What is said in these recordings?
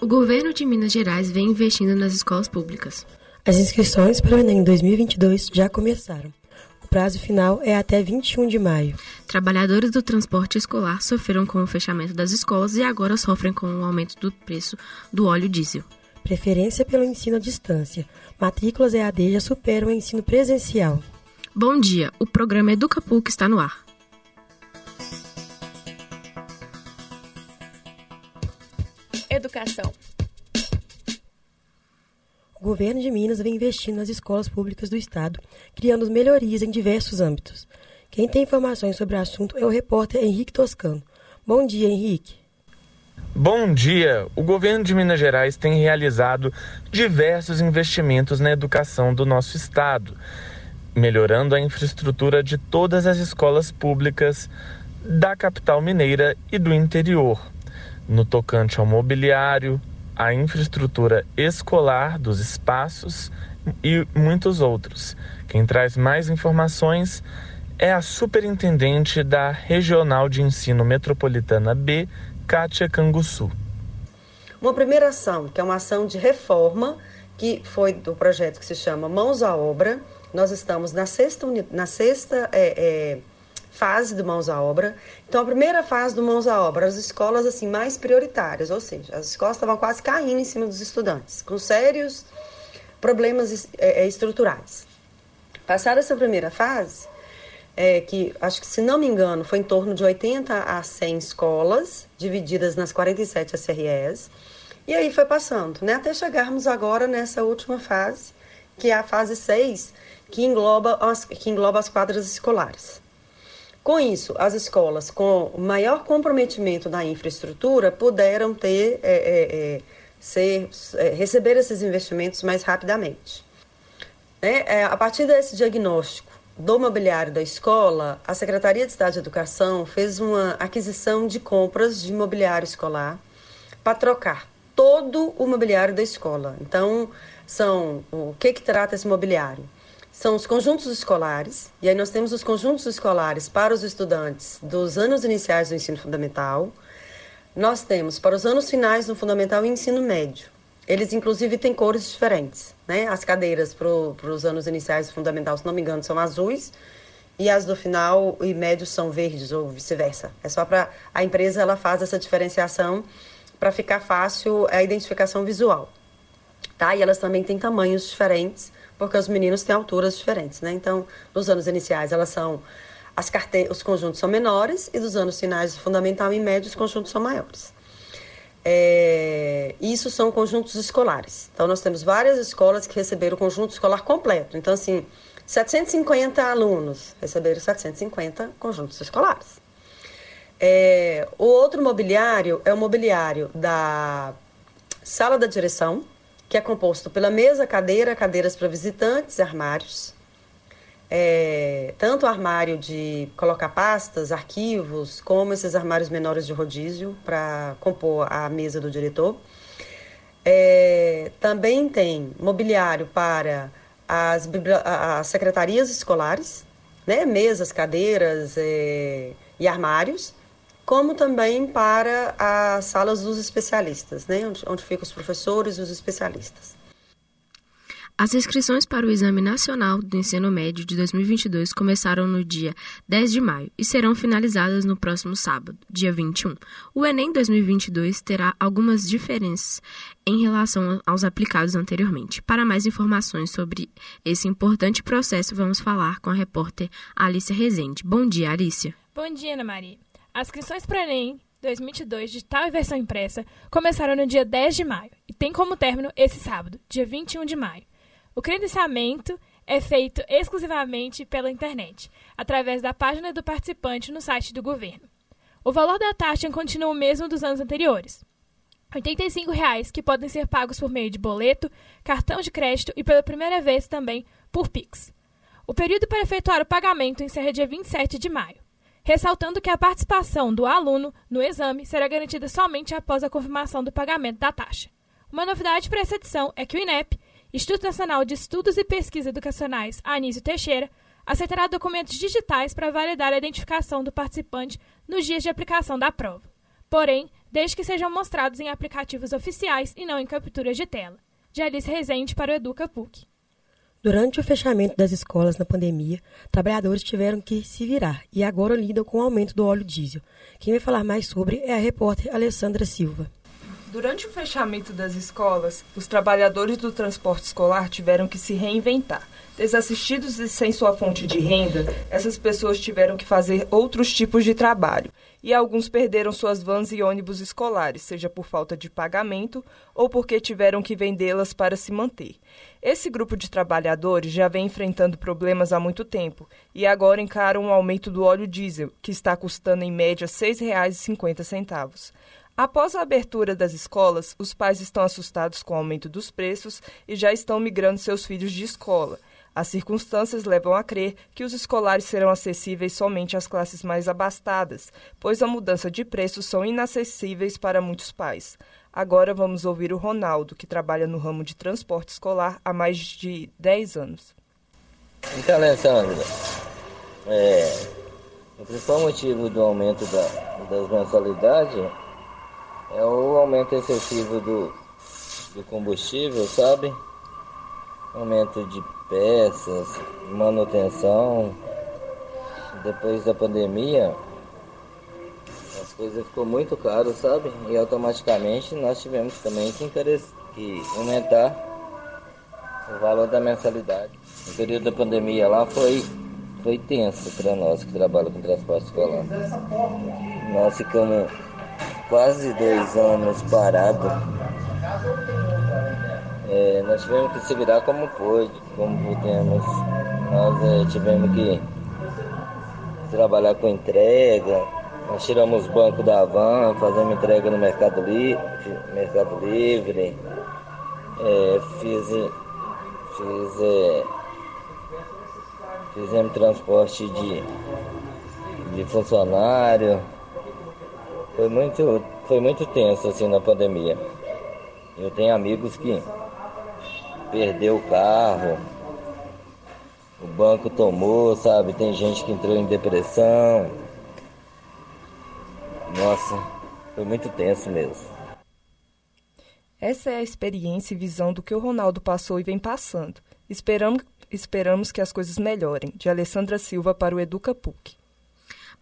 O governo de Minas Gerais vem investindo nas escolas públicas. As inscrições para o Enem 2022 já começaram. O prazo final é até 21 de maio. Trabalhadores do transporte escolar sofreram com o fechamento das escolas e agora sofrem com o aumento do preço do óleo diesel. Preferência pelo ensino à distância. Matrículas EAD já superam o ensino presencial. Bom dia, o programa EducaPUC está no ar. Educação. O governo de Minas vem investindo nas escolas públicas do estado, criando melhorias em diversos âmbitos. Quem tem informações sobre o assunto é o repórter Henrique Toscano. Bom dia, Henrique. Bom dia! O governo de Minas Gerais tem realizado diversos investimentos na educação do nosso estado, melhorando a infraestrutura de todas as escolas públicas da capital mineira e do interior no tocante ao mobiliário, à infraestrutura escolar dos espaços e muitos outros. Quem traz mais informações é a superintendente da Regional de Ensino Metropolitana B, Kátia Canguçu. Uma primeira ação, que é uma ação de reforma, que foi do projeto que se chama Mãos à Obra. Nós estamos na sexta, na sexta é, é, fase do Mãos à Obra. Então, a primeira fase do Mãos à Obra, as escolas assim mais prioritárias, ou seja, as escolas estavam quase caindo em cima dos estudantes, com sérios problemas é, estruturais. Passada essa primeira fase, é, que acho que, se não me engano, foi em torno de 80 a 100 escolas, divididas nas 47 SREs, e aí foi passando, né, até chegarmos agora nessa última fase, que é a fase 6, que engloba as, que engloba as quadras escolares. Com isso, as escolas com maior comprometimento da infraestrutura puderam ter, é, é, é ser, é, receber esses investimentos mais rapidamente. É, a partir desse diagnóstico do mobiliário da escola, a Secretaria de Estado de Educação fez uma aquisição de compras de mobiliário escolar para trocar todo o mobiliário da escola. Então, são o que que trata esse mobiliário? São os conjuntos escolares, e aí nós temos os conjuntos escolares para os estudantes dos anos iniciais do ensino fundamental. Nós temos para os anos finais do fundamental e ensino médio. Eles, inclusive, têm cores diferentes. Né? As cadeiras para os anos iniciais do fundamental, se não me engano, são azuis, e as do final e médio são verdes, ou vice-versa. É só para a empresa ela faz essa diferenciação para ficar fácil a identificação visual. Tá? E elas também têm tamanhos diferentes porque os meninos têm alturas diferentes, né? Então, nos anos iniciais, elas são as carte... os conjuntos são menores e dos anos finais, fundamental e médio, os conjuntos são maiores. É... Isso são conjuntos escolares. Então, nós temos várias escolas que receberam o conjunto escolar completo. Então, assim, 750 alunos receberam 750 conjuntos escolares. É... O outro mobiliário é o mobiliário da sala da direção, que é composto pela mesa, cadeira, cadeiras para visitantes, armários. É, tanto armário de colocar pastas, arquivos, como esses armários menores de rodízio para compor a mesa do diretor. É, também tem mobiliário para as, as secretarias escolares, né? mesas, cadeiras é, e armários como também para as salas dos especialistas, né, onde, onde ficam os professores e os especialistas. As inscrições para o Exame Nacional do Ensino Médio de 2022 começaram no dia 10 de maio e serão finalizadas no próximo sábado, dia 21. O Enem 2022 terá algumas diferenças em relação aos aplicados anteriormente. Para mais informações sobre esse importante processo, vamos falar com a repórter Alicia Rezende. Bom dia, Alicia. Bom dia, Ana Maria. As inscrições para Enem 2022, digital e versão impressa, começaram no dia 10 de maio e tem como término esse sábado, dia 21 de maio. O credenciamento é feito exclusivamente pela internet, através da página do participante no site do governo. O valor da taxa continua o mesmo dos anos anteriores. 85 reais, que podem ser pagos por meio de boleto, cartão de crédito e pela primeira vez também por Pix. O período para efetuar o pagamento encerra dia 27 de maio ressaltando que a participação do aluno no exame será garantida somente após a confirmação do pagamento da taxa. Uma novidade para essa edição é que o INEP, Instituto Nacional de Estudos e Pesquisas Educacionais Anísio Teixeira, aceitará documentos digitais para validar a identificação do participante nos dias de aplicação da prova. Porém, desde que sejam mostrados em aplicativos oficiais e não em capturas de tela. De Alice Rezende para o Educa PUC. Durante o fechamento das escolas na pandemia, trabalhadores tiveram que se virar e agora lidam com o aumento do óleo diesel. Quem vai falar mais sobre é a repórter Alessandra Silva. Durante o fechamento das escolas, os trabalhadores do transporte escolar tiveram que se reinventar. Desassistidos e sem sua fonte de renda, essas pessoas tiveram que fazer outros tipos de trabalho. E alguns perderam suas vans e ônibus escolares, seja por falta de pagamento ou porque tiveram que vendê-las para se manter. Esse grupo de trabalhadores já vem enfrentando problemas há muito tempo e agora encaram um aumento do óleo diesel, que está custando em média R$ 6,50. Após a abertura das escolas, os pais estão assustados com o aumento dos preços e já estão migrando seus filhos de escola. As circunstâncias levam a crer que os escolares serão acessíveis somente às classes mais abastadas, pois a mudança de preços são inacessíveis para muitos pais. Agora vamos ouvir o Ronaldo, que trabalha no ramo de transporte escolar há mais de 10 anos. Então, Alessandra, é, o principal motivo do aumento da, das mensalidades é o aumento excessivo do, do combustível, sabe? Aumento de peças, manutenção. Depois da pandemia, as coisas ficou muito caro, sabe? E automaticamente nós tivemos também que, que aumentar o valor da mensalidade. No período da pandemia lá foi, foi tenso para nós que trabalhamos com transporte escolar. Nós ficamos quase dois anos parado. É, nós tivemos que se virar como pôde, como pudemos. Nós é, tivemos que trabalhar com entrega. Nós tiramos banco da van, fazemos entrega no Mercado, Li Mercado Livre. É, fiz, fiz, é, fizemos transporte de, de funcionário. Foi muito, foi muito tenso assim na pandemia. Eu tenho amigos que perdeu o carro, o banco tomou, sabe? Tem gente que entrou em depressão. Nossa, foi muito tenso mesmo. Essa é a experiência e visão do que o Ronaldo passou e vem passando. Esperamos, esperamos que as coisas melhorem. De Alessandra Silva para o Educa PUC.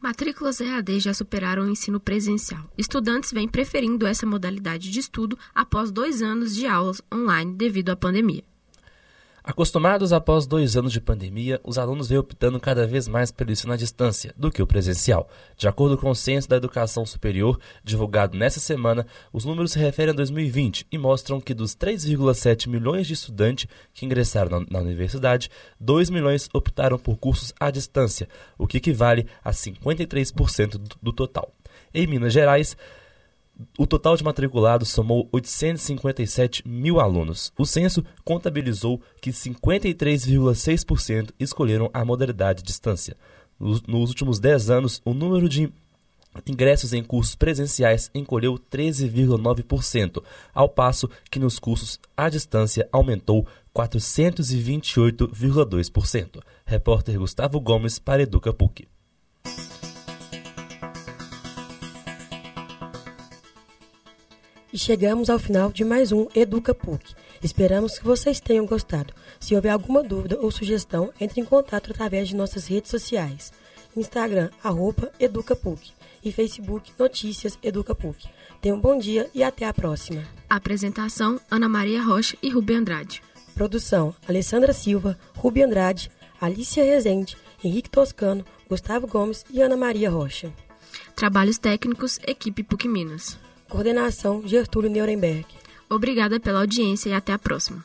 Matrículas EAD já superaram o ensino presencial. Estudantes vêm preferindo essa modalidade de estudo após dois anos de aulas online devido à pandemia. Acostumados após dois anos de pandemia, os alunos vêm optando cada vez mais pelo ensino à distância do que o presencial. De acordo com o Censo da Educação Superior, divulgado nesta semana, os números se referem a 2020 e mostram que dos 3,7 milhões de estudantes que ingressaram na, na universidade, 2 milhões optaram por cursos à distância, o que equivale a 53% do, do total. Em Minas Gerais, o total de matriculados somou 857 mil alunos. O censo contabilizou que 53,6% escolheram a modalidade distância. Nos últimos 10 anos, o número de ingressos em cursos presenciais encolheu 13,9%, ao passo que nos cursos à distância aumentou 428,2%. Repórter Gustavo Gomes para Educa PUC. E chegamos ao final de mais um Educa PUC. Esperamos que vocês tenham gostado. Se houver alguma dúvida ou sugestão, entre em contato através de nossas redes sociais. Instagram, arroba EducaPUC e Facebook Notícias EducaPUC. Tenham um bom dia e até a próxima. Apresentação, Ana Maria Rocha e Rubi Andrade. Produção, Alessandra Silva, Rubi Andrade, Alicia Rezende, Henrique Toscano, Gustavo Gomes e Ana Maria Rocha. Trabalhos técnicos, equipe PUC Minas. Coordenação Gertúlio Nuremberg. Obrigada pela audiência e até a próxima.